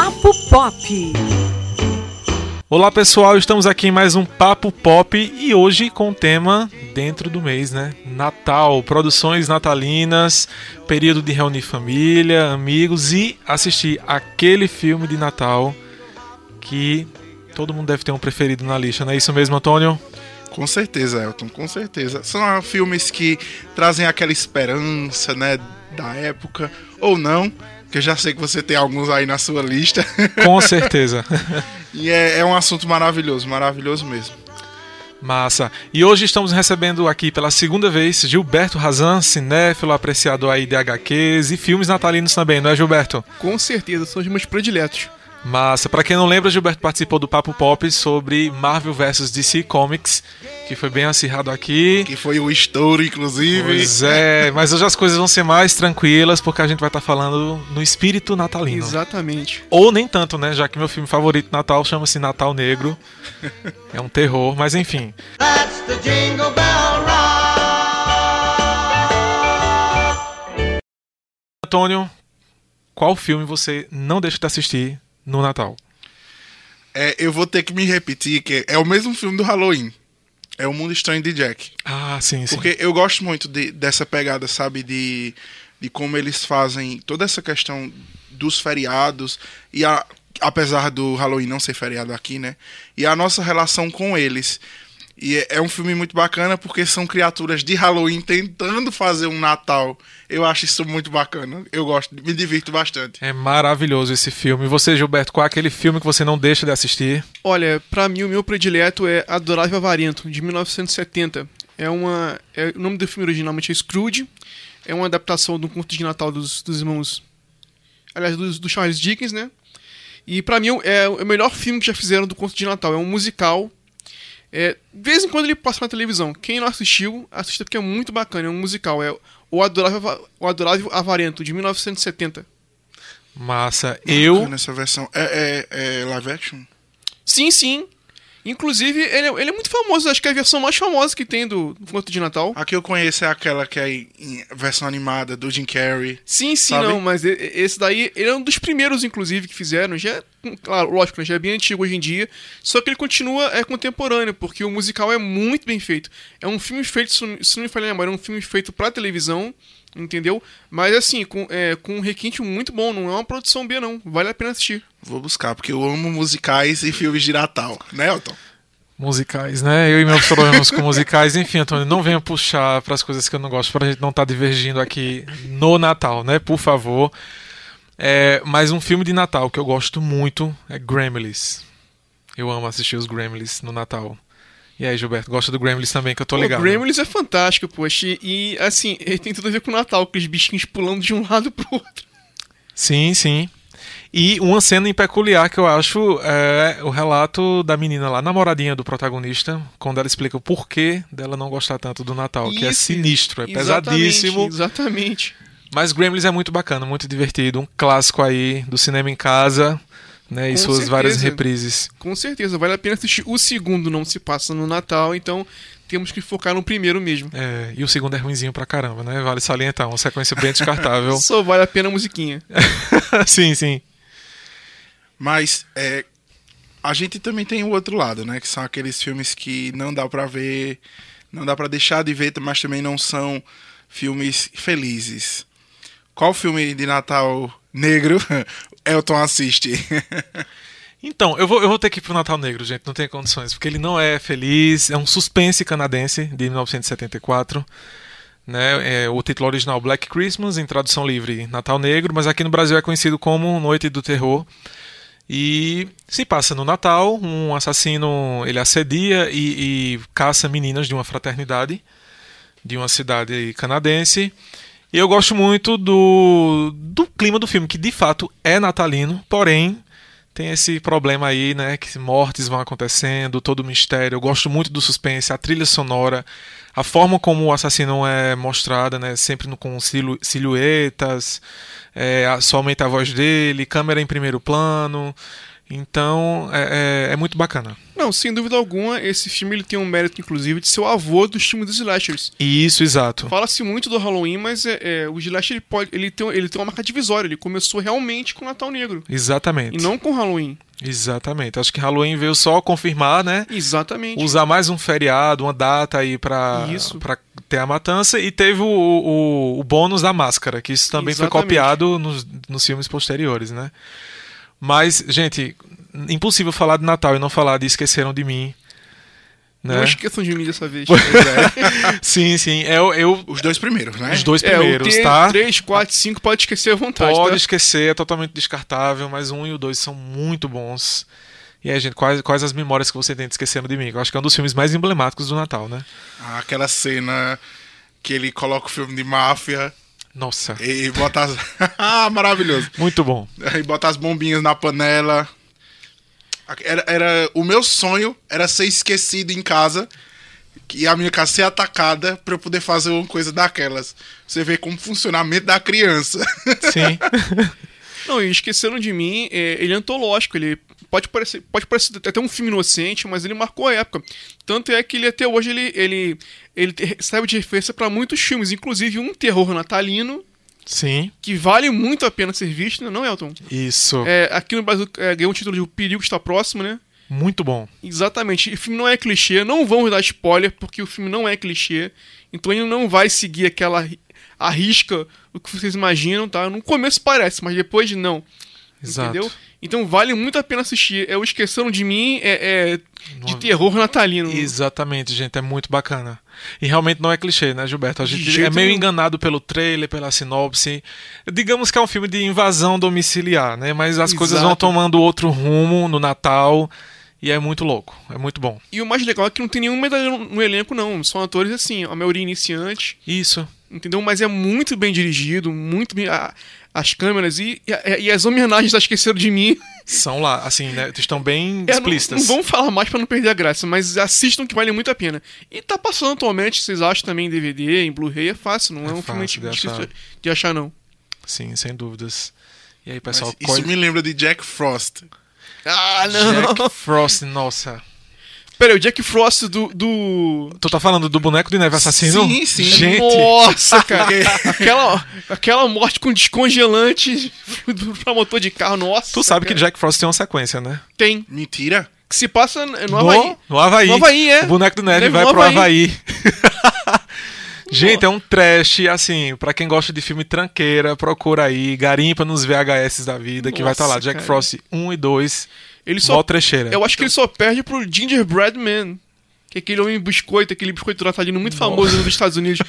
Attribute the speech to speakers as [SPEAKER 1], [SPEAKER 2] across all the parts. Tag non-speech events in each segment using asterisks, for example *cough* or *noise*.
[SPEAKER 1] Papo Pop.
[SPEAKER 2] Olá pessoal, estamos aqui em mais um Papo Pop e hoje com o tema dentro do mês, né? Natal, produções natalinas, período de reunir família, amigos e assistir aquele filme de Natal que todo mundo deve ter um preferido na lista, não é isso mesmo, Antônio?
[SPEAKER 3] Com certeza, Elton, com certeza. São filmes que trazem aquela esperança, né, da época, ou não, que eu já sei que você tem alguns aí na sua lista. *laughs*
[SPEAKER 2] Com certeza.
[SPEAKER 3] e é, é um assunto maravilhoso, maravilhoso mesmo.
[SPEAKER 2] Massa. E hoje estamos recebendo aqui pela segunda vez Gilberto Razan, cinéfilo, apreciador aí de HQs e filmes natalinos também, não é, Gilberto?
[SPEAKER 4] Com certeza, são os meus prediletos.
[SPEAKER 2] Massa. Pra quem não lembra, Gilberto participou do Papo Pop sobre Marvel vs DC Comics, que foi bem acirrado aqui.
[SPEAKER 3] Que foi o estouro, inclusive.
[SPEAKER 2] Pois é, mas hoje as coisas vão ser mais tranquilas, porque a gente vai estar tá falando no espírito natalino.
[SPEAKER 4] Exatamente.
[SPEAKER 2] Ou nem tanto, né? Já que meu filme favorito de Natal chama-se Natal Negro. *laughs* é um terror, mas enfim. That's the jingle bell rock. Antônio, qual filme você não deixa de assistir no Natal.
[SPEAKER 3] É, eu vou ter que me repetir que é o mesmo filme do Halloween. É o Mundo Estranho de Jack.
[SPEAKER 2] Ah, sim,
[SPEAKER 3] sim. Porque eu gosto muito de, dessa pegada, sabe, de, de como eles fazem toda essa questão dos feriados e a, apesar do Halloween não ser feriado aqui, né? E a nossa relação com eles. E é, é um filme muito bacana porque são criaturas de Halloween tentando fazer um Natal. Eu acho isso muito bacana. Eu gosto, me divirto bastante.
[SPEAKER 2] É maravilhoso esse filme. E você, Gilberto, qual é aquele filme que você não deixa de assistir?
[SPEAKER 4] Olha, para mim o meu predileto é Adorável Avarento, de 1970. É uma. É, o nome do filme originalmente é Scrooge. É uma adaptação do conto de Natal dos, dos irmãos. Aliás, do, do Charles Dickens, né? E para mim é o melhor filme que já fizeram do conto de Natal. É um musical é, de vez em quando ele passa na televisão. Quem não assistiu, assista porque é muito bacana. É um musical. É O Adorável, o Adorável Avarento, de 1970.
[SPEAKER 2] Massa. Eu.
[SPEAKER 3] Nessa versão. É, é, é live action?
[SPEAKER 4] Sim, sim. Inclusive, ele é, ele é, muito famoso, acho que é a versão mais famosa que tem do, Conto de Natal.
[SPEAKER 3] A que eu conheço é aquela que é em versão animada do Jim Carrey.
[SPEAKER 4] Sim, sim, sabe? não, mas esse daí, ele é um dos primeiros, inclusive, que fizeram. Já, é, claro, lógico, já é bem antigo hoje em dia, só que ele continua é contemporâneo, porque o musical é muito bem feito. É um filme feito, se não me falha a memória, é um filme feito pra televisão, entendeu? Mas assim, com, é, com um requinte muito bom, não é uma produção B, não. Vale a pena assistir.
[SPEAKER 3] Vou buscar, porque eu amo musicais e filmes de Natal, né, Elton?
[SPEAKER 2] Musicais, né? Eu e meus problemas com musicais, enfim, Antônio, não venha puxar para as coisas que eu não gosto, para a gente não estar tá divergindo aqui no Natal, né? Por favor. É, mas um filme de Natal que eu gosto muito é Gremlins. Eu amo assistir os Gremlins no Natal. E aí, Gilberto, gosta do Gremlins também, que eu tô ligado.
[SPEAKER 4] O Gremlins é fantástico, poxa. E, assim, ele tem tudo a ver com o Natal, aqueles bichinhos pulando de um *laughs* lado pro outro.
[SPEAKER 2] Sim, sim. E uma cena em peculiar que eu acho é o relato da menina lá, namoradinha do protagonista, quando ela explica o porquê dela não gostar tanto do Natal, Isso, que é sinistro, é pesadíssimo.
[SPEAKER 4] Exatamente.
[SPEAKER 2] Mas Gremlins é muito bacana, muito divertido, um clássico aí do cinema em casa né? E Com suas certeza. várias reprises.
[SPEAKER 4] Com certeza, vale a pena assistir. O segundo não se passa no Natal, então temos que focar no primeiro mesmo.
[SPEAKER 2] É, e o segundo é ruimzinho pra caramba, né? Vale salientar, uma sequência bem descartável. *laughs*
[SPEAKER 4] Só vale a pena a musiquinha. *laughs*
[SPEAKER 2] sim, sim.
[SPEAKER 3] Mas é, a gente também tem o outro lado, né? Que são aqueles filmes que não dá pra ver, não dá pra deixar de ver, mas também não são filmes felizes. Qual filme de Natal negro *laughs* Elton assiste?
[SPEAKER 2] Então, eu vou, eu vou ter que ir pro Natal Negro, gente, não tem condições, porque ele não é feliz, é um suspense canadense de 1974. Né? É, o título original Black Christmas, em tradução livre Natal Negro, mas aqui no Brasil é conhecido como Noite do Terror. E se passa no Natal, um assassino ele assedia e, e caça meninas de uma fraternidade de uma cidade canadense. E eu gosto muito do, do clima do filme, que de fato é natalino, porém tem esse problema aí, né? Que mortes vão acontecendo, todo o mistério. Eu gosto muito do suspense, a trilha sonora, a forma como o assassino é mostrada, né? Sempre com silu silhuetas, é, somente a voz dele, câmera em primeiro plano. Então é, é, é muito bacana.
[SPEAKER 4] Não, sem dúvida alguma, esse filme ele tem um mérito, inclusive, de ser o avô dos filmes dos slashers.
[SPEAKER 2] Isso, exato.
[SPEAKER 4] Fala-se muito do Halloween, mas é, é, o slasher ele, pode, ele, tem, ele tem uma marca divisória. Ele começou realmente com o Natal Negro.
[SPEAKER 2] Exatamente.
[SPEAKER 4] E não com Halloween.
[SPEAKER 2] Exatamente. Acho que Halloween veio só confirmar, né?
[SPEAKER 4] Exatamente.
[SPEAKER 2] Usar mais um feriado, uma data aí pra,
[SPEAKER 4] Isso.
[SPEAKER 2] pra ter a matança. E teve o, o, o bônus da máscara, que isso também foi
[SPEAKER 4] Exatamente.
[SPEAKER 2] copiado nos, nos filmes posteriores, né? Mas, gente, impossível falar de Natal e não falar de Esqueceram de Mim. Né?
[SPEAKER 4] Não esqueçam de mim dessa vez. *laughs*
[SPEAKER 2] sim, sim. Eu, eu,
[SPEAKER 3] Os dois primeiros, né?
[SPEAKER 2] os dois
[SPEAKER 4] é,
[SPEAKER 2] primeiros,
[SPEAKER 4] T,
[SPEAKER 2] tá?
[SPEAKER 4] 3, 4, 5 pode esquecer à vontade.
[SPEAKER 2] Pode
[SPEAKER 4] tá?
[SPEAKER 2] esquecer, é totalmente descartável, mas um e o dois são muito bons. E aí, gente, quais, quais as memórias que você tem de Esquecendo de Mim? Eu acho que é um dos filmes mais emblemáticos do Natal, né?
[SPEAKER 3] Ah, Aquela cena que ele coloca o filme de máfia
[SPEAKER 2] Nossa,
[SPEAKER 3] e bota as. *laughs* ah, maravilhoso.
[SPEAKER 2] muito bom.
[SPEAKER 3] E bota as bombinhas na panela. Era, era, o meu sonho era ser esquecido em casa e a minha casa ser atacada pra eu poder fazer uma coisa daquelas. Você vê como funciona a mente da criança.
[SPEAKER 2] Sim. *laughs*
[SPEAKER 4] Não, e Esqueceram de Mim, é, ele é antológico, ele pode parecer, pode parecer até um filme inocente, mas ele marcou a época. Tanto é que ele até hoje ele, ele, ele serve de referência para muitos filmes, inclusive um terror natalino,
[SPEAKER 2] Sim,
[SPEAKER 4] que vale muito a pena ser visto, né, não, Elton?
[SPEAKER 2] isso.
[SPEAKER 4] É, aqui no Brasil é, ganhou o título de O Perigo Está Próximo, né?
[SPEAKER 2] Muito bom.
[SPEAKER 4] Exatamente. O filme não é clichê, não vamos dar spoiler, porque o filme não é clichê. Então ele não vai seguir aquela ri- a risca o que vocês imaginam, tá? No começo parece, mas depois não.
[SPEAKER 2] Exato.
[SPEAKER 4] Entendeu? Então vale muito a pena assistir. É o Esqueceram de Mim, é, é de terror natalino.
[SPEAKER 2] Exatamente, gente, é muito bacana. E realmente não é clichê, né, Gilberto? A gente é meio enganado pelo trailer, pela sinopse. Digamos que é um filme de invasão domiciliar, né? Mas as coisas vão
[SPEAKER 4] Exato.
[SPEAKER 2] tomando outro rumo no Natal e é muito louco, é muito bom.
[SPEAKER 4] E o mais legal é que não tem nenhum medalhão no elenco, não. São atores assim, a maioria iniciante,
[SPEAKER 2] Isso.
[SPEAKER 4] Entendeu? Mas é muito bem dirigido, muito bem. a- as câmeras e, e, e as homenagens a Esqueceram de Mim.
[SPEAKER 2] São lá, assim, né? Estão bem *laughs*
[SPEAKER 4] É, não,
[SPEAKER 2] explícitas.
[SPEAKER 4] não vamos falar mais pra não perder a graça, mas assistam que vale muito a pena. E tá passando atualmente, vocês acham também em DVD, em Blu-ray, é fácil, não é,
[SPEAKER 2] É
[SPEAKER 4] um filme difícil
[SPEAKER 2] achar.
[SPEAKER 4] de achar, não.
[SPEAKER 2] Sim, sem dúvidas. E aí,
[SPEAKER 3] Mas
[SPEAKER 2] pessoal,
[SPEAKER 3] isso
[SPEAKER 2] qual-
[SPEAKER 3] me lembra de Jack Frost.
[SPEAKER 4] Ah,
[SPEAKER 2] Jack Frost, nossa.
[SPEAKER 4] Pera aí, o Jack Frost do. do...
[SPEAKER 2] Tu tá falando do boneco de neve assassino?
[SPEAKER 3] Sim, sim.
[SPEAKER 2] Gente,
[SPEAKER 4] Nossa, *laughs* cara. aquela, aquela morte com descongelante pra motor de carro, nossa.
[SPEAKER 2] tu sabe que
[SPEAKER 4] cara.
[SPEAKER 2] Jack Frost tem uma sequência, né?
[SPEAKER 4] Tem.
[SPEAKER 3] Mentira?
[SPEAKER 4] Que se passa no
[SPEAKER 2] No
[SPEAKER 4] Havaí.
[SPEAKER 2] No Havaí.
[SPEAKER 4] No Havaí, é.
[SPEAKER 2] O boneco de neve
[SPEAKER 4] Neve
[SPEAKER 2] vai
[SPEAKER 4] no
[SPEAKER 2] pro
[SPEAKER 4] Havaí.
[SPEAKER 2] Havaí. *laughs* Gente, é um trash, assim, pra quem gosta de filme tranqueira, procura aí, garimpa nos VHS da vida, que vai estar lá,
[SPEAKER 4] Nossa,
[SPEAKER 2] Jack
[SPEAKER 4] cara.
[SPEAKER 2] Frost 1 e 2,
[SPEAKER 4] Ele só.
[SPEAKER 2] trecheira.
[SPEAKER 4] Eu acho que ele só perde pro Gingerbread Man. Que é aquele homem biscoito, aquele biscoito natalino muito famoso nos Estados Unidos.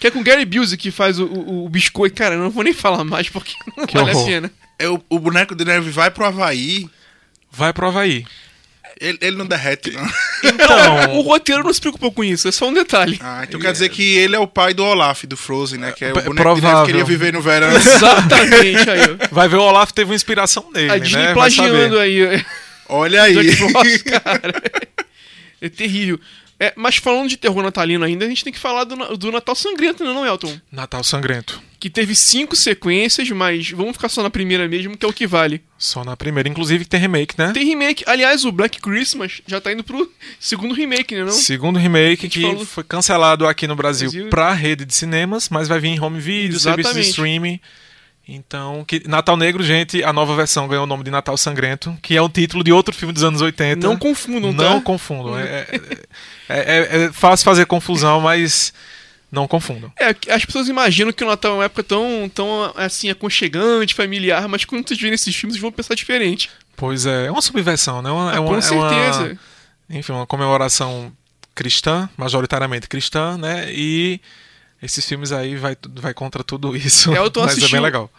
[SPEAKER 4] Que é com o Gary Busey que faz o, o, o biscoito. Cara, eu não vou nem falar mais porque não
[SPEAKER 2] Que
[SPEAKER 4] vale a
[SPEAKER 2] horror.
[SPEAKER 4] pena.
[SPEAKER 3] É o, o boneco de neve vai pro Havaí.
[SPEAKER 2] Vai pro Havaí.
[SPEAKER 3] Ele, ele não derrete, não.
[SPEAKER 2] Então, *laughs*
[SPEAKER 4] O roteiro não se preocupou com isso, é só um detalhe.
[SPEAKER 3] Ah, então quer dizer que ele é o pai do Olaf, do Frozen, né? Que é o
[SPEAKER 2] P-
[SPEAKER 3] boneco de
[SPEAKER 2] provável.
[SPEAKER 3] neve que queria viver no verão. *laughs*
[SPEAKER 4] Exatamente aí. ó.
[SPEAKER 2] vai ver o Olaf teve uma inspiração nele,
[SPEAKER 4] A
[SPEAKER 2] né?
[SPEAKER 4] Disney
[SPEAKER 2] Vai
[SPEAKER 4] plagiando aí.
[SPEAKER 3] Olha *laughs* aí.
[SPEAKER 4] Jack Frost, cara. É terrível. É, mas falando de terror natalino ainda, a gente tem que falar do, do Natal Sangrento, né, não, Elton?
[SPEAKER 2] Natal Sangrento.
[SPEAKER 4] Que teve cinco sequências, mas vamos ficar só na primeira mesmo, que é o que vale.
[SPEAKER 2] Só na primeira. Inclusive que tem remake, né?
[SPEAKER 4] Tem remake. Aliás, o Black Christmas já tá indo pro segundo remake, né, não?
[SPEAKER 2] Segundo remake que
[SPEAKER 4] falou-
[SPEAKER 2] foi cancelado aqui no Brasil,
[SPEAKER 4] Brasil.
[SPEAKER 2] pra rede de cinemas, mas vai vir em home video, serviço de
[SPEAKER 4] Exatamente.
[SPEAKER 2] streaming. Então, que Natal Negro, gente, a nova versão ganhou o nome de Natal Sangrento, que é o título de outro filme dos anos 80.
[SPEAKER 4] Não confundam,
[SPEAKER 2] Não
[SPEAKER 4] tá?
[SPEAKER 2] confundam. É, é- é- é- é fácil fazer confusão, mas não confundam.
[SPEAKER 4] É, as pessoas imaginam que o Natal é uma época tão, tão assim, aconchegante, familiar, mas quando vocês verem esses filmes, vocês vão pensar diferente.
[SPEAKER 2] Pois é, é uma subversão, né? Uma- é
[SPEAKER 4] Ah,
[SPEAKER 2] uma,
[SPEAKER 4] com
[SPEAKER 2] é uma-
[SPEAKER 4] certeza.
[SPEAKER 2] enfim, uma comemoração cristã, majoritariamente cristã, né? E esses filmes aí vai, vai contra tudo isso.
[SPEAKER 4] É, eu tô *laughs*
[SPEAKER 2] mas é bem legal.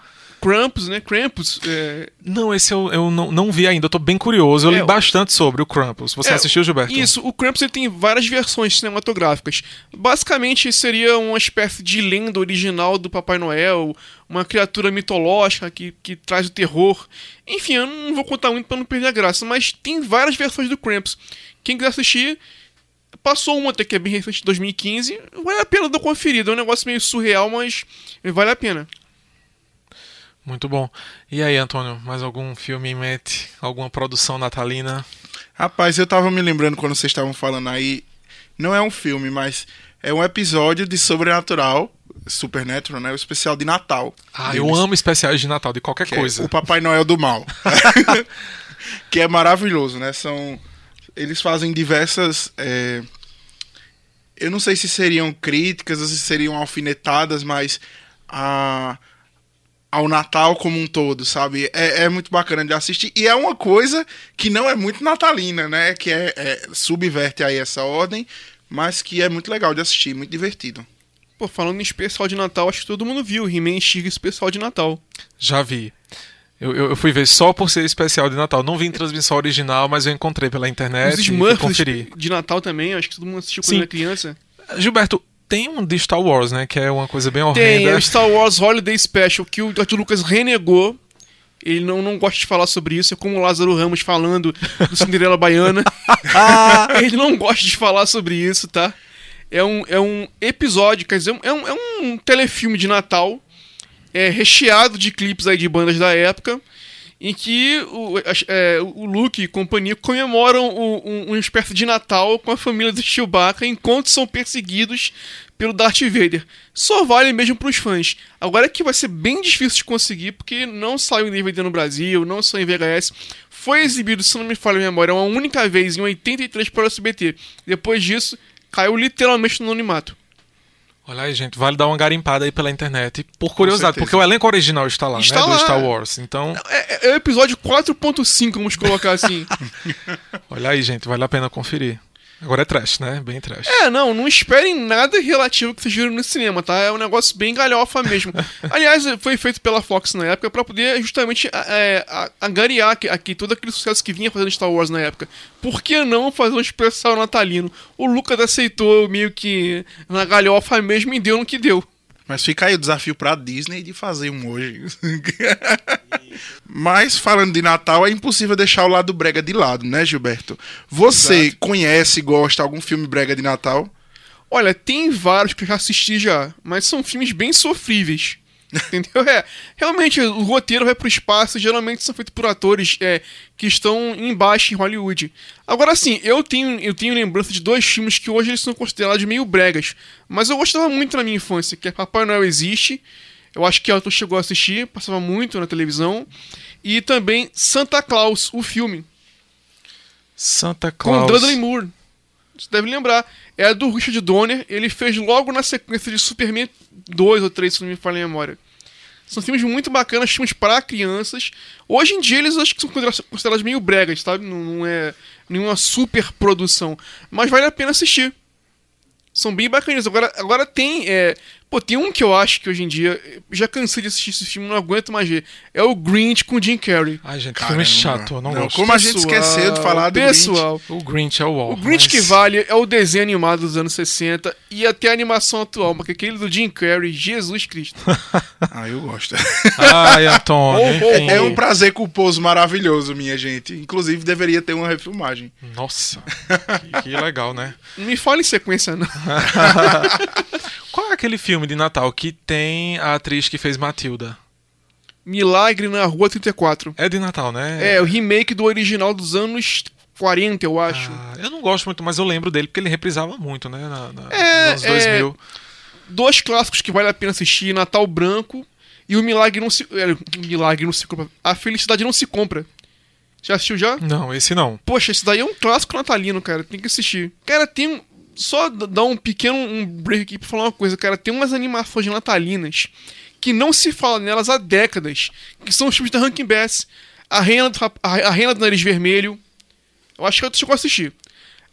[SPEAKER 4] Krampus, né? Krampus. É,
[SPEAKER 2] Não, esse eu, eu não, não vi ainda, eu tô bem curioso. Eu
[SPEAKER 4] É,
[SPEAKER 2] li
[SPEAKER 4] o-
[SPEAKER 2] bastante sobre o Krampus. Você
[SPEAKER 4] É,
[SPEAKER 2] assistiu, Gilberto?
[SPEAKER 4] Isso, o Krampus ele tem várias versões cinematográficas. Basicamente seria uma espécie de lenda original do Papai Noel, uma criatura mitológica que, que traz o terror. Enfim, eu não vou contar muito pra não perder a graça, mas tem várias versões do Krampus. Quem quiser assistir, passou uma até que é bem recente, 2015, vale a pena dar uma conferida. É um negócio meio surreal, mas vale a pena.
[SPEAKER 2] Muito bom. E aí, Antônio, mais algum filme em mente? Alguma produção natalina?
[SPEAKER 3] Rapaz, eu tava me lembrando quando vocês estavam falando aí. Não é um filme, mas é um episódio de Sobrenatural, Supernatural, né? O especial de Natal.
[SPEAKER 2] Ah, eu
[SPEAKER 3] deles,
[SPEAKER 2] amo especiais de Natal, de qualquer
[SPEAKER 3] que é
[SPEAKER 2] coisa.
[SPEAKER 3] o Papai Noel do Mal. *laughs* *laughs* que é maravilhoso, né? São. Eles fazem diversas. é, Eu não sei se seriam críticas ou se seriam alfinetadas, mas a ao Natal como um todo, sabe? É, é muito bacana de assistir. E é uma coisa que não é muito natalina, né? Que é, é- subverte aí essa ordem, mas que é muito legal de assistir, muito divertido.
[SPEAKER 4] Pô, falando em especial de Natal, acho que todo mundo viu. He-Man Chica especial de Natal.
[SPEAKER 2] Já vi. Eu, eu, eu fui ver só por ser especial de Natal. Não vi em transmissão original, mas eu encontrei pela internet
[SPEAKER 4] Os
[SPEAKER 2] e
[SPEAKER 4] Smurfs
[SPEAKER 2] conferir.
[SPEAKER 4] de Natal também, acho que todo mundo assistiu quando era criança.
[SPEAKER 2] Gilberto, tem um de Star Wars, né? Que é uma coisa bem
[SPEAKER 4] Tem, é
[SPEAKER 2] horrenda.
[SPEAKER 4] o Star Wars Holiday Special, que o George Lucas renegou. Ele não, não gosta de falar sobre isso, é como o Lázaro Ramos falando do Cinderela Baiana. *laughs* *laughs* Ele não gosta de falar sobre isso, tá? É um, é um episódio, quer dizer, é um, é um telefilme de Natal é, recheado de clipes aí de bandas da época, em que o, é, o Luke e companhia comemoram um, uma espécie de Natal com a família do Chewbacca enquanto são perseguidos pelo Darth Vader. Só vale mesmo pros fãs. Agora é que vai ser bem difícil de conseguir, porque não saiu em DVD no Brasil, não saiu em VHS. Foi exibido, se não me falha a memória, uma única vez em 83 para o SBT. Depois disso, caiu literalmente no anonimato.
[SPEAKER 2] Olha aí, gente, vale dar uma garimpada aí pela internet. Por curiosidade, porque o elenco original está lá,
[SPEAKER 4] Está
[SPEAKER 2] né?
[SPEAKER 4] lá.
[SPEAKER 2] Do Star Wars. Então,
[SPEAKER 4] É, é o episódio 4.5, vamos colocar assim. *laughs*
[SPEAKER 2] olha aí, gente, vale a pena conferir. Agora é trash, né? Bem trash.
[SPEAKER 4] É, não, não esperem nada relativo que vocês viram no cinema, tá? É um negócio bem galhofa mesmo. *laughs* Aliás, foi feito pela Fox na época pra poder justamente é, angariar aqui, aqui todo aquele sucesso que vinha fazendo Star Wars na época. Por que não fazer um especial natalino? O Lucas aceitou meio que na galhofa mesmo e deu no que deu.
[SPEAKER 3] Mas fica aí o desafio pra Disney de fazer um hoje. *laughs* Mas falando de Natal, é impossível deixar o lado brega de lado, né, Gilberto? Você
[SPEAKER 4] Exato.
[SPEAKER 3] conhece, gosta algum filme brega de Natal?
[SPEAKER 4] Olha, tem vários que eu já assisti já, mas são filmes bem sofríveis. *laughs* Entendeu? É, realmente, o roteiro vai pro espaço, geralmente são feitos por atores é, que estão embaixo em Hollywood. Agora, assim, eu tenho, eu tenho lembrança de dois filmes que hoje eles são considerados meio bregas, mas eu gostava muito na minha infância, que é Papai Noel Existe, eu acho que Arthur chegou a assistir, passava muito na televisão, e também Santa Claus, o filme,
[SPEAKER 2] Santa
[SPEAKER 4] com
[SPEAKER 2] Claus.
[SPEAKER 4] Dudley Moore. Você deve lembrar. É do Richard Donner. Ele fez logo na sequência de Superman 2 ou 3, se não me falha a memória. São filmes muito bacanas, filmes para crianças. Hoje em dia eles acho que são considerados- considerados meio bregas, sabe? Não, não é nenhuma super produção. Mas vale a pena assistir. São bem bacanas. Agora, agora tem. É... Pô, tem um que eu acho que hoje em dia. Já cansei de assistir esse filme, não aguento mais ver. É o Grinch com Jim Carrey.
[SPEAKER 2] Ai, gente,
[SPEAKER 3] Caramba.
[SPEAKER 2] filme chato, eu não,
[SPEAKER 3] Não,
[SPEAKER 2] gosto.
[SPEAKER 3] como a gente esqueceu de falar do
[SPEAKER 4] Pessoal,
[SPEAKER 2] O Grinch é o Wall.
[SPEAKER 4] o Grinch
[SPEAKER 2] mas-
[SPEAKER 4] que vale é o desenho animado dos anos 60 e até a animação atual, porque aquele do Jim Carrey, Jesus Cristo. *laughs*
[SPEAKER 3] Ah, eu gosto.
[SPEAKER 2] Ai, Antônio.
[SPEAKER 4] Oh, oh,
[SPEAKER 2] enfim.
[SPEAKER 3] É um prazer culposo maravilhoso, minha gente. Inclusive, deveria ter uma refilmagem.
[SPEAKER 2] Nossa, *laughs* que, que legal, né?
[SPEAKER 4] Não me fala em sequência, não. *laughs*
[SPEAKER 2] Aquele filme de Natal que tem a atriz que fez Matilda?
[SPEAKER 4] Milagre na Rua 34.
[SPEAKER 2] É de Natal, né?
[SPEAKER 4] É, o remake do original dos anos 40, eu acho.
[SPEAKER 2] Ah, eu não gosto muito, mas eu lembro dele porque ele reprisava muito, né? Na, na,
[SPEAKER 4] É,
[SPEAKER 2] nos anos
[SPEAKER 4] é.
[SPEAKER 2] 2000.
[SPEAKER 4] Dois clássicos que vale a pena assistir: Natal Branco e O Milagre Não Se. é, o Milagre Não Se Compra. A Felicidade Não Se Compra. Já assistiu já?
[SPEAKER 2] Não, esse não.
[SPEAKER 4] Poxa, esse daí é um clássico natalino, cara. Tem que assistir. Cara, tem. Só dar um pequeno um break aqui pra falar uma coisa, cara. Tem umas animações natalinas que não se fala nelas há décadas. Que são os filmes da Rankin Bass. A Reina do, a, a Reina do Nariz Vermelho. Eu acho que eu chegou a assistir.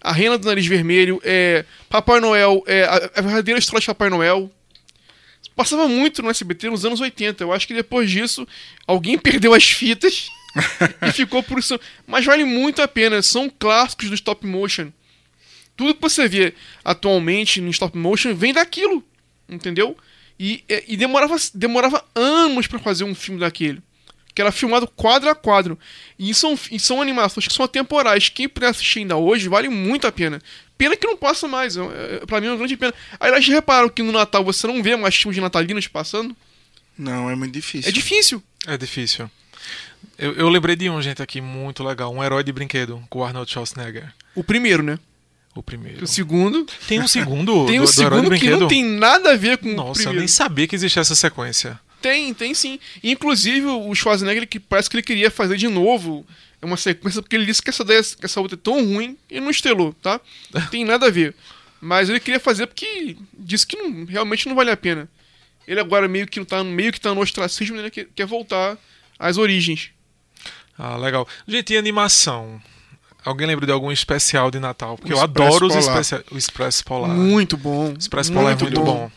[SPEAKER 4] A Reina do Nariz Vermelho. É, Papai Noel. É, a, a verdadeira história de Papai Noel. Passava muito no SBT nos anos 80. Eu acho que depois disso, alguém *laughs* perdeu as fitas *laughs* e ficou por isso. Mas vale muito a pena. São clássicos do stop motion. Tudo que você vê atualmente no stop motion vem daquilo. Entendeu? E, e- e demorava, demorava anos pra fazer um filme daquele. Que era filmado quadro a quadro. E são, e são animações que são atemporais. Quem puder assistir ainda hoje, vale muito a pena. Pena que não passa mais. É, é, pra mim é uma grande pena. Aliás, já repararam que no Natal você não vê mais filmes de natalinos passando?
[SPEAKER 3] Não, é muito difícil.
[SPEAKER 4] É difícil.
[SPEAKER 2] É difícil. Eu, eu lembrei de um, gente, aqui muito legal. Um herói de brinquedo, com o Arnold Schwarzenegger.
[SPEAKER 4] O primeiro, né?
[SPEAKER 2] O primeiro.
[SPEAKER 4] O segundo.
[SPEAKER 2] Tem um segundo *laughs*
[SPEAKER 4] Tem
[SPEAKER 2] do,
[SPEAKER 4] um
[SPEAKER 2] do
[SPEAKER 4] segundo que
[SPEAKER 2] brinquedo?
[SPEAKER 4] não tem nada a ver com o
[SPEAKER 2] Nossa, eu
[SPEAKER 4] primeiro.
[SPEAKER 2] nem sabia que existia essa sequência.
[SPEAKER 4] Tem, tem sim. Inclusive, o Schwarzenegger, que parece que ele queria fazer de novo uma sequência, porque ele disse que essa, ideia, que essa outra é tão ruim, ele não estelou, tá? Não *laughs* tem nada a ver. Mas ele queria fazer porque disse que não- realmente não vale a pena. Ele agora meio que tá, meio que tá no ostracismo, ele quer, quer voltar às origens.
[SPEAKER 2] Ah, legal. Gente, e animação? Alguém lembra de algum especial de Natal? Porque
[SPEAKER 3] O
[SPEAKER 2] eu adoro os especiais. O Expresso Polar.
[SPEAKER 4] Muito bom.
[SPEAKER 2] Expresso Polar é muito bom.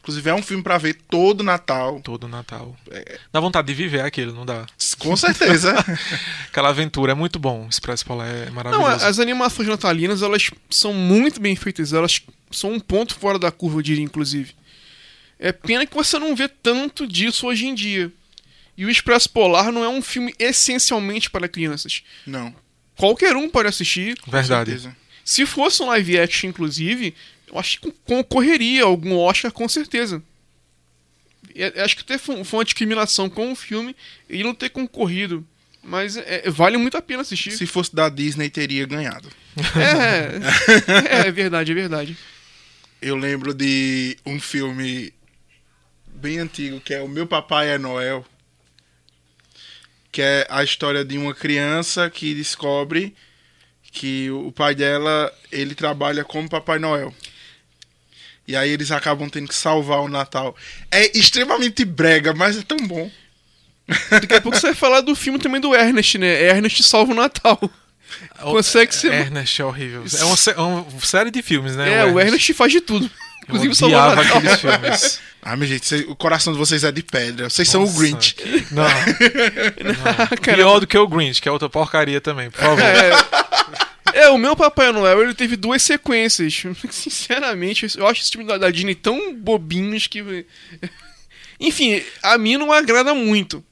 [SPEAKER 3] Inclusive é um filme pra ver todo Natal.
[SPEAKER 2] Todo Natal.
[SPEAKER 3] É.
[SPEAKER 2] Dá vontade de viver aquilo, não dá?
[SPEAKER 3] Com certeza. *laughs*
[SPEAKER 2] Aquela aventura é muito bom. O Expresso Polar é
[SPEAKER 4] Não,
[SPEAKER 2] maravilhoso.
[SPEAKER 4] as animações natalinas, elas são muito bem feitas. Elas são um ponto fora da curva, eu diria, inclusive. É pena que você não vê tanto disso hoje em dia. E o Expresso Polar não é um filme essencialmente para crianças.
[SPEAKER 3] Não.
[SPEAKER 4] Qualquer um pode assistir.
[SPEAKER 3] com
[SPEAKER 2] Verdade.
[SPEAKER 3] certeza.
[SPEAKER 4] Se fosse um live action, inclusive, eu acho que concorreria a algum Oscar com certeza. Eu acho que até foi foi uma discriminação com o filme e não ter concorrido. Mas é- vale muito a pena assistir.
[SPEAKER 3] Se fosse da Disney, teria ganhado.
[SPEAKER 4] É, *laughs* é, é verdade, é verdade.
[SPEAKER 3] Eu lembro de um filme bem antigo, que é O Meu Papai é Noel. Que é a história de uma criança que descobre que o pai dela, ele trabalha como Papai Noel. E aí eles acabam tendo que salvar o Natal. É extremamente brega, mas é tão bom.
[SPEAKER 4] Daqui a pouco você vai falar do filme também do Ernest, né? Ernest salva o Natal. Consegue ser.
[SPEAKER 2] Ernest é horrível. É uma, é uma série de filmes, né?
[SPEAKER 4] É, o Ernest faz de tudo. Inclusive salvar o Natal.
[SPEAKER 2] aqueles filmes. *laughs*
[SPEAKER 3] Ah, minha gente, o coração de vocês é de pedra. Vocês são o
[SPEAKER 2] Nossa,
[SPEAKER 3] Grinch.
[SPEAKER 2] Não. *laughs* não. Pior do que o Grinch, que é outra porcaria também, por favor.
[SPEAKER 4] É, é, o meu Papai Noel ele teve duas sequências. *laughs* Sinceramente, eu acho esse time da, da Disney tão bobinhos que. *laughs* Enfim, a mim não agrada muito.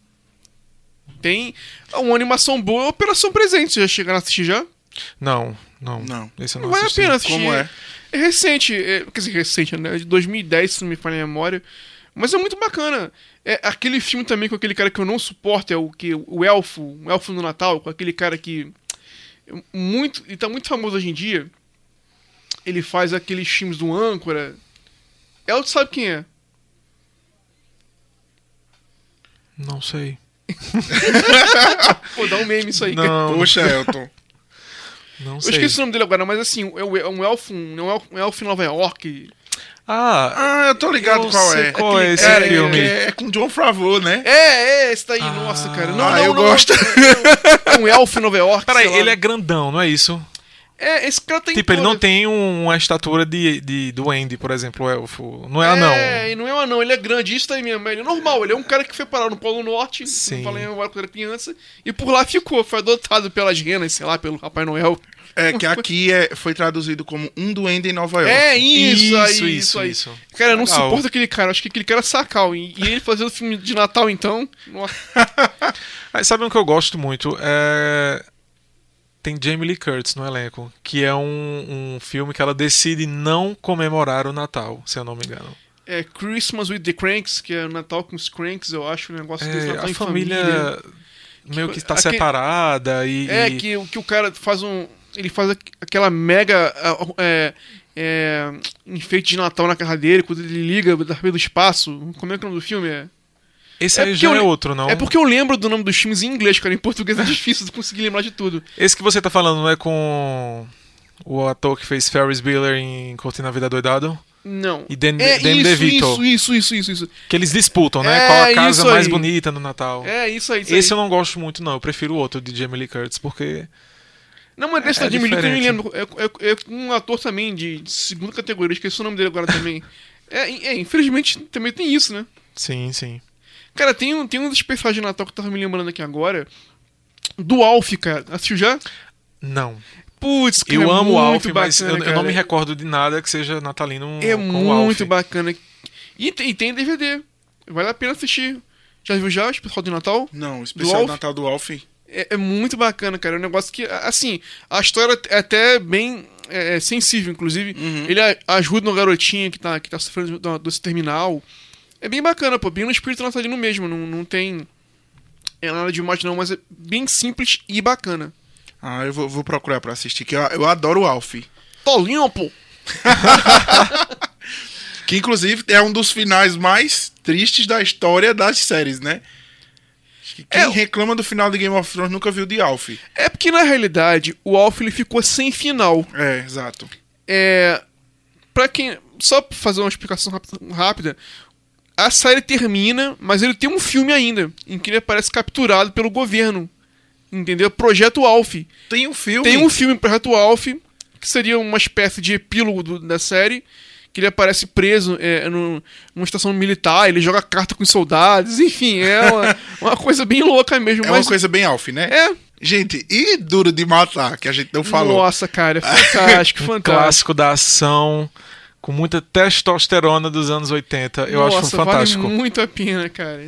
[SPEAKER 4] Tem uma animação boa, é Operação Presente. Vocês já chegaram a assistir já?
[SPEAKER 2] Não, não.
[SPEAKER 3] Não.
[SPEAKER 2] Esse eu não
[SPEAKER 4] Vale a pena assistir.
[SPEAKER 3] Como é?
[SPEAKER 4] É recente, é, quer dizer, recente, né? De 2010, se não me falha a memória. Mas é muito bacana. É aquele filme também com aquele cara que eu não suporto, é o que o Elfo, o Elfo no Natal, com aquele cara que é muito, ele tá muito famoso hoje em dia. Ele faz aqueles filmes do âncora. Elton sabe quem é?
[SPEAKER 2] Não sei. *laughs*
[SPEAKER 4] Pô, dá um meme isso aí. cara.
[SPEAKER 2] Não,
[SPEAKER 3] Poxa, Elton.
[SPEAKER 2] Não
[SPEAKER 4] Eu
[SPEAKER 2] sei.
[SPEAKER 4] esqueci o nome dele agora, mas assim, é um é um elfo, um elfo, um elfo em Nova York.
[SPEAKER 2] Ah,
[SPEAKER 3] Ah, eu tô ligado
[SPEAKER 2] Eu
[SPEAKER 3] qual
[SPEAKER 2] sei
[SPEAKER 3] é.
[SPEAKER 2] qual é
[SPEAKER 3] Aquele-
[SPEAKER 2] esse
[SPEAKER 3] é,
[SPEAKER 2] filme.
[SPEAKER 3] É, é com John Favreau, né?
[SPEAKER 4] É, é, esse daí,
[SPEAKER 2] Ah.
[SPEAKER 4] nossa, cara. Não,
[SPEAKER 3] Ah,
[SPEAKER 4] não,
[SPEAKER 3] eu
[SPEAKER 4] não,
[SPEAKER 3] gosto.
[SPEAKER 4] não, É um elfo em Nova York.
[SPEAKER 2] peraí, ele é grandão, não é isso?
[SPEAKER 4] É, esse cara tem
[SPEAKER 2] Tipo, ele não tem um- uma estatura de, de, do Andy, por exemplo, o elfo. Não é anão.
[SPEAKER 4] É, e não é um anão, ele é grande, isso aí mesmo. Ele é normal, ele é um cara que foi parar no Polo Norte,
[SPEAKER 2] Sim.
[SPEAKER 4] não falei agora quando era criança, e por lá ficou, foi adotado pelas renas, sei lá, pelo Papai Noel.
[SPEAKER 3] É que aqui é, foi traduzido como Um Duende em Nova York.
[SPEAKER 4] É, isso, aí,
[SPEAKER 2] isso,
[SPEAKER 4] isso, aí.
[SPEAKER 2] isso.
[SPEAKER 4] Cara, eu não
[SPEAKER 2] Legal.
[SPEAKER 4] suporto aquele cara, acho que aquele cara é sacal. E, e ele fazendo filme de Natal, então. *laughs*
[SPEAKER 2] Aí, sabe um que eu gosto muito? É... Tem Jamie Lee Curtis no elenco, que é um, um filme que ela decide não comemorar o Natal, se eu não me engano.
[SPEAKER 4] É Christmas with the Cranks, que é o Natal com os Cranks, eu acho, um negócio desse
[SPEAKER 2] É,
[SPEAKER 4] Natal
[SPEAKER 2] a
[SPEAKER 4] em
[SPEAKER 2] família,
[SPEAKER 4] família.
[SPEAKER 2] meio que está
[SPEAKER 4] aquele-
[SPEAKER 2] separada e,
[SPEAKER 4] É,
[SPEAKER 2] e-
[SPEAKER 4] que, o- que o cara faz um. Ele faz aqu- aquela mega. É, é, enfeite de Natal na casa dele, quando ele liga da do espaço. Como é que é o nome do filme? É,
[SPEAKER 2] esse
[SPEAKER 4] é
[SPEAKER 2] aí já
[SPEAKER 4] eu
[SPEAKER 2] é outro, não?
[SPEAKER 4] é porque eu lembro do nome dos filmes em inglês, cara. Em português é *laughs* difícil de conseguir lembrar de tudo.
[SPEAKER 2] Esse que você tá falando não é com o ator que fez Ferris Bueller em Curtindo a Vida Doidado?
[SPEAKER 4] Não.
[SPEAKER 2] E Dan-
[SPEAKER 4] é
[SPEAKER 2] Dan
[SPEAKER 4] isso,
[SPEAKER 2] DeVito.
[SPEAKER 4] isso, isso, isso, isso, isso.
[SPEAKER 2] Que eles disputam, né?
[SPEAKER 4] É,
[SPEAKER 2] Qual a casa mais bonita no Natal.
[SPEAKER 4] É isso aí. Isso
[SPEAKER 2] Esse eu
[SPEAKER 4] aí.
[SPEAKER 2] não gosto muito, não. Eu prefiro o outro de Jamie Lee Curtis, porque.
[SPEAKER 4] Não, mas desse
[SPEAKER 2] é
[SPEAKER 4] da Jimmy Lee que eu me lembro. É, é- é um ator também de segunda categoria, esqueci o nome dele agora também. É, é, infelizmente também tem isso, né?
[SPEAKER 2] Sim, sim.
[SPEAKER 4] Cara, tem um, tem um dos especiais de Natal que eu tava me lembrando aqui agora. Do Alf, cara. Assistiu já?
[SPEAKER 2] Não.
[SPEAKER 4] Putz, cara,
[SPEAKER 2] Eu
[SPEAKER 4] é
[SPEAKER 2] amo o Alf, mas eu, eu não me recordo de nada que seja natalino
[SPEAKER 4] É
[SPEAKER 2] com o Alf.
[SPEAKER 4] muito bacana. E tem, e tem DVD. Vale a pena assistir. Já viu já o especial de Natal?
[SPEAKER 3] Não, o especial
[SPEAKER 4] Alf?
[SPEAKER 3] Natal do Alf.
[SPEAKER 4] É, é muito bacana, cara. É um negócio que, assim, a história é até bem é, é sensível, inclusive.
[SPEAKER 3] Uhum.
[SPEAKER 4] Ele ajuda uma garotinha que tá, que tá sofrendo do- desse terminal. É bem bacana, pô. Bem no espírito natalino mesmo. Não, não tem. é nada demais não, mas é bem simples e bacana.
[SPEAKER 3] Ah, eu vou, vou procurar pra assistir, que eu, eu adoro o Alf.
[SPEAKER 4] Tô limpo! *laughs*
[SPEAKER 3] Que inclusive é um dos finais mais tristes da história das séries, né? Quem
[SPEAKER 4] É,
[SPEAKER 3] reclama do final de Game of Thrones nunca viu de Alf.
[SPEAKER 4] É porque na realidade o Alf ele ficou sem final.
[SPEAKER 3] É, exato.
[SPEAKER 4] É. Pra quem. Só pra fazer uma explicação rápida. A série termina, mas ele tem um filme ainda, em que ele aparece capturado pelo governo. Entendeu? Projeto Alf.
[SPEAKER 3] Tem um filme.
[SPEAKER 4] Tem um filme, Projeto Alf, que seria uma espécie de epílogo do- da série, que ele aparece preso é, no- numa estação militar, ele joga carta com os soldados, enfim, é uma, *laughs* uma coisa bem louca mesmo.
[SPEAKER 3] É
[SPEAKER 4] mas
[SPEAKER 3] uma coisa bem Alf, né?
[SPEAKER 4] É.
[SPEAKER 3] Gente, e Duro de Matar, que a gente não falou.
[SPEAKER 4] Nossa, cara, é fantástico,
[SPEAKER 2] Um *laughs*
[SPEAKER 4] fantástico.
[SPEAKER 2] clássico da ação, com muita testosterona dos anos 80. Eu
[SPEAKER 4] Nossa,
[SPEAKER 2] acho fantástico.
[SPEAKER 4] Vale muito a pena, cara.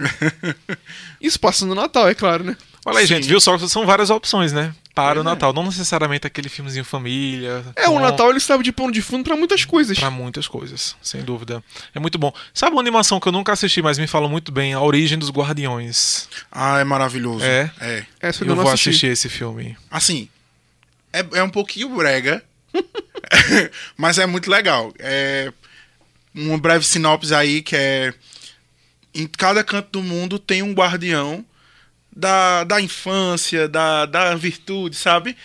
[SPEAKER 4] *laughs* Isso passa no Natal, é claro, né?
[SPEAKER 2] Olha aí,
[SPEAKER 3] Sim.
[SPEAKER 2] gente, viu? Só que são várias opções, né? Para
[SPEAKER 3] Pois
[SPEAKER 2] o
[SPEAKER 3] é.
[SPEAKER 2] Natal. Não necessariamente aquele filmezinho família.
[SPEAKER 4] É, o
[SPEAKER 2] com-
[SPEAKER 4] Natal ele serve de pano de fundo pra muitas coisas.
[SPEAKER 2] Pra muitas coisas, sem dúvida. É muito bom. Sabe uma animação que eu nunca assisti, mas me falam muito bem? A Origem dos Guardiões.
[SPEAKER 3] Ah, é maravilhoso.
[SPEAKER 2] É?
[SPEAKER 3] É.
[SPEAKER 4] Essa eu
[SPEAKER 2] Eu
[SPEAKER 4] não
[SPEAKER 2] vou
[SPEAKER 4] assisti.
[SPEAKER 2] assistir esse filme.
[SPEAKER 3] Assim, é, é um pouquinho brega, *laughs* *laughs* mas é muito legal. É uma breve sinopse aí que é em cada canto do mundo tem um guardião da, da infância, da, da virtude, sabe?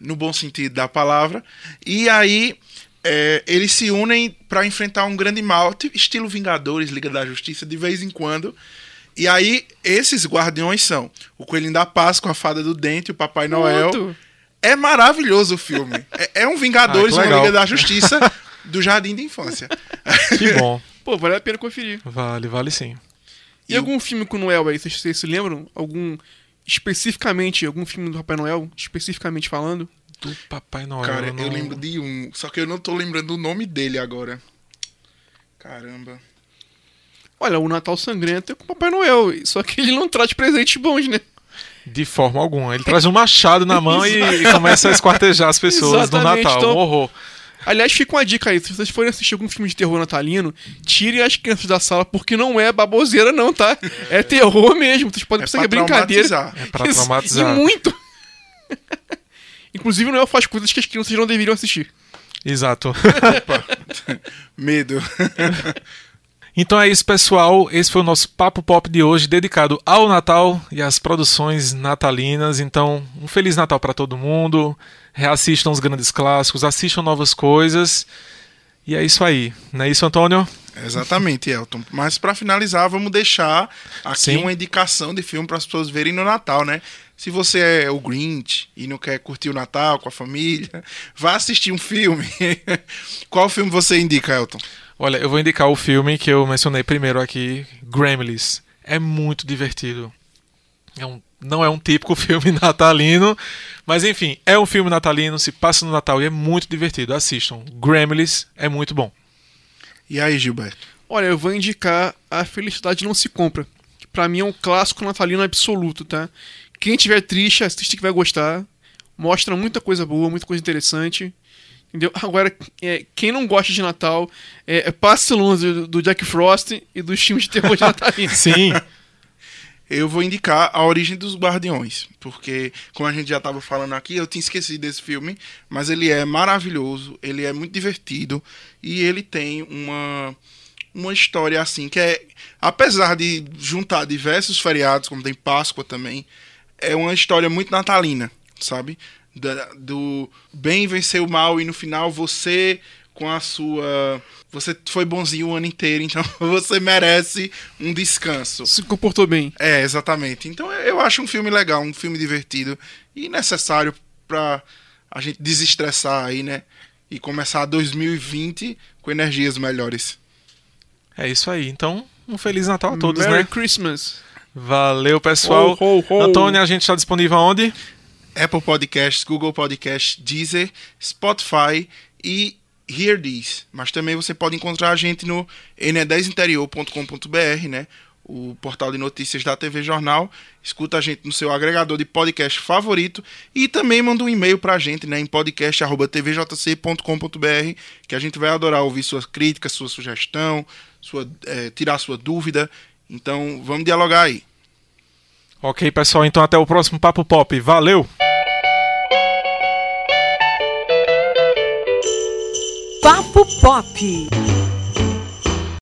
[SPEAKER 3] No bom sentido da palavra. E aí é, eles se unem para enfrentar um grande mal, estilo Vingadores, Liga da Justiça, de vez em quando. E aí, esses guardiões são o Coelhinho da Páscoa, a Fada do Dente, o Papai Noel. É maravilhoso o filme. É, é um Vingadores,
[SPEAKER 2] Ah,
[SPEAKER 3] uma. Liga da Justiça *laughs* do Jardim da Infância.
[SPEAKER 2] Que bom. *laughs*
[SPEAKER 4] Pô, vale a pena conferir.
[SPEAKER 2] Vale, vale sim.
[SPEAKER 4] E,
[SPEAKER 3] E
[SPEAKER 4] algum filme com o Noel aí, vocês, vocês se lembram? Algum. Especificamente, algum filme do Papai Noel, especificamente falando?
[SPEAKER 2] Do Papai Noel.
[SPEAKER 3] Cara,
[SPEAKER 2] não-
[SPEAKER 3] eu lembro de um, só que eu não tô lembrando o nome dele agora. Caramba.
[SPEAKER 4] Olha, o Natal Sangrento é com o Papai Noel, só que ele não traz presentes bons, né?
[SPEAKER 2] De forma alguma. Ele traz um machado na mão e, e começa a esquartejar as pessoas no Natal.
[SPEAKER 4] então-
[SPEAKER 2] Um horror.
[SPEAKER 4] Aliás, fica uma dica aí, se vocês forem assistir algum filme de terror natalino, tirem as crianças da sala, porque não é baboseira não, tá? É, terror mesmo, vocês podem
[SPEAKER 3] É
[SPEAKER 4] pensar que é
[SPEAKER 3] pra
[SPEAKER 4] brincadeira.
[SPEAKER 3] traumatizar.
[SPEAKER 2] É pra traumatizar.
[SPEAKER 4] E muito! *laughs* Inclusive, o Noel faz coisas que as crianças não deveriam assistir.
[SPEAKER 2] Exato.
[SPEAKER 3] Opa. *laughs* Medo. *laughs*
[SPEAKER 2] Então é isso, pessoal. Esse foi o nosso Papo Pop de hoje, dedicado ao Natal e às produções natalinas. Então, um Feliz Natal para todo mundo. Reassistam os grandes clássicos, assistam novas coisas. E é isso aí. Não é isso, Antônio?
[SPEAKER 3] Exatamente, Elton. Mas pra finalizar, vamos deixar aqui
[SPEAKER 2] Sim.
[SPEAKER 3] uma indicação de filme para as pessoas verem no Natal, né? Se você é o Grinch e não quer curtir o Natal com a família, *laughs* vá assistir um filme. *laughs* Qual filme você indica, Elton?
[SPEAKER 2] Olha, eu vou indicar o filme que eu mencionei primeiro aqui, Gremlins. É muito divertido. É um, não é um típico *laughs* filme natalino, mas enfim, é um filme natalino, se passa no Natal e é muito divertido. Assistam. Gremlins é muito bom.
[SPEAKER 3] E aí, Gilberto?
[SPEAKER 4] Olha, eu vou indicar A Felicidade Não Se Compra, que pra mim é um clássico natalino absoluto, tá? Quem tiver triste, assiste que vai gostar. Mostra muita coisa boa, muita coisa interessante. Entendeu? Agora, é, quem não gosta de Natal, é, é passe longe do, do Jack Frost e dos filmes de terror de natalino. *laughs*
[SPEAKER 2] Sim,
[SPEAKER 3] Eu vou indicar A Origem dos Guardiões, porque, como a gente já estava falando aqui, eu tinha esquecido desse filme, mas ele é maravilhoso, ele é muito divertido e ele tem uma, uma história assim que é, apesar de juntar diversos feriados, como tem Páscoa também, é uma história muito natalina, sabe? Da- do bem vencer o mal e no final você com a sua. Você foi bonzinho o ano inteiro, então *laughs* você merece um descanso.
[SPEAKER 4] Se comportou bem.
[SPEAKER 3] É, exatamente. Então eu acho um filme legal, um filme divertido e necessário pra a gente desestressar aí, né? E começar 2020 com energias melhores.
[SPEAKER 2] é isso aí. Então, um Feliz Natal a todos,
[SPEAKER 4] Merry
[SPEAKER 2] né?
[SPEAKER 4] Christmas.
[SPEAKER 2] Valeu, pessoal.
[SPEAKER 4] Ho, ho, ho.
[SPEAKER 2] Antônio, a gente está disponível onde?
[SPEAKER 3] Apple Podcasts, Google Podcasts, Deezer, Spotify e Hear This. Mas também você pode encontrar a gente no ne10interior.com.br, né? O portal de notícias da TV Jornal. Escuta a gente no seu agregador de podcast favorito e também manda um e-mail pra gente, né, em podcast@tvjc.com.br, que a gente vai adorar ouvir suas críticas, sua sugestão, sua eh, tirar sua dúvida. Então, vamos dialogar aí.
[SPEAKER 2] Ok, pessoal, então até o próximo Papo Pop. Valeu!
[SPEAKER 1] Papo Pop.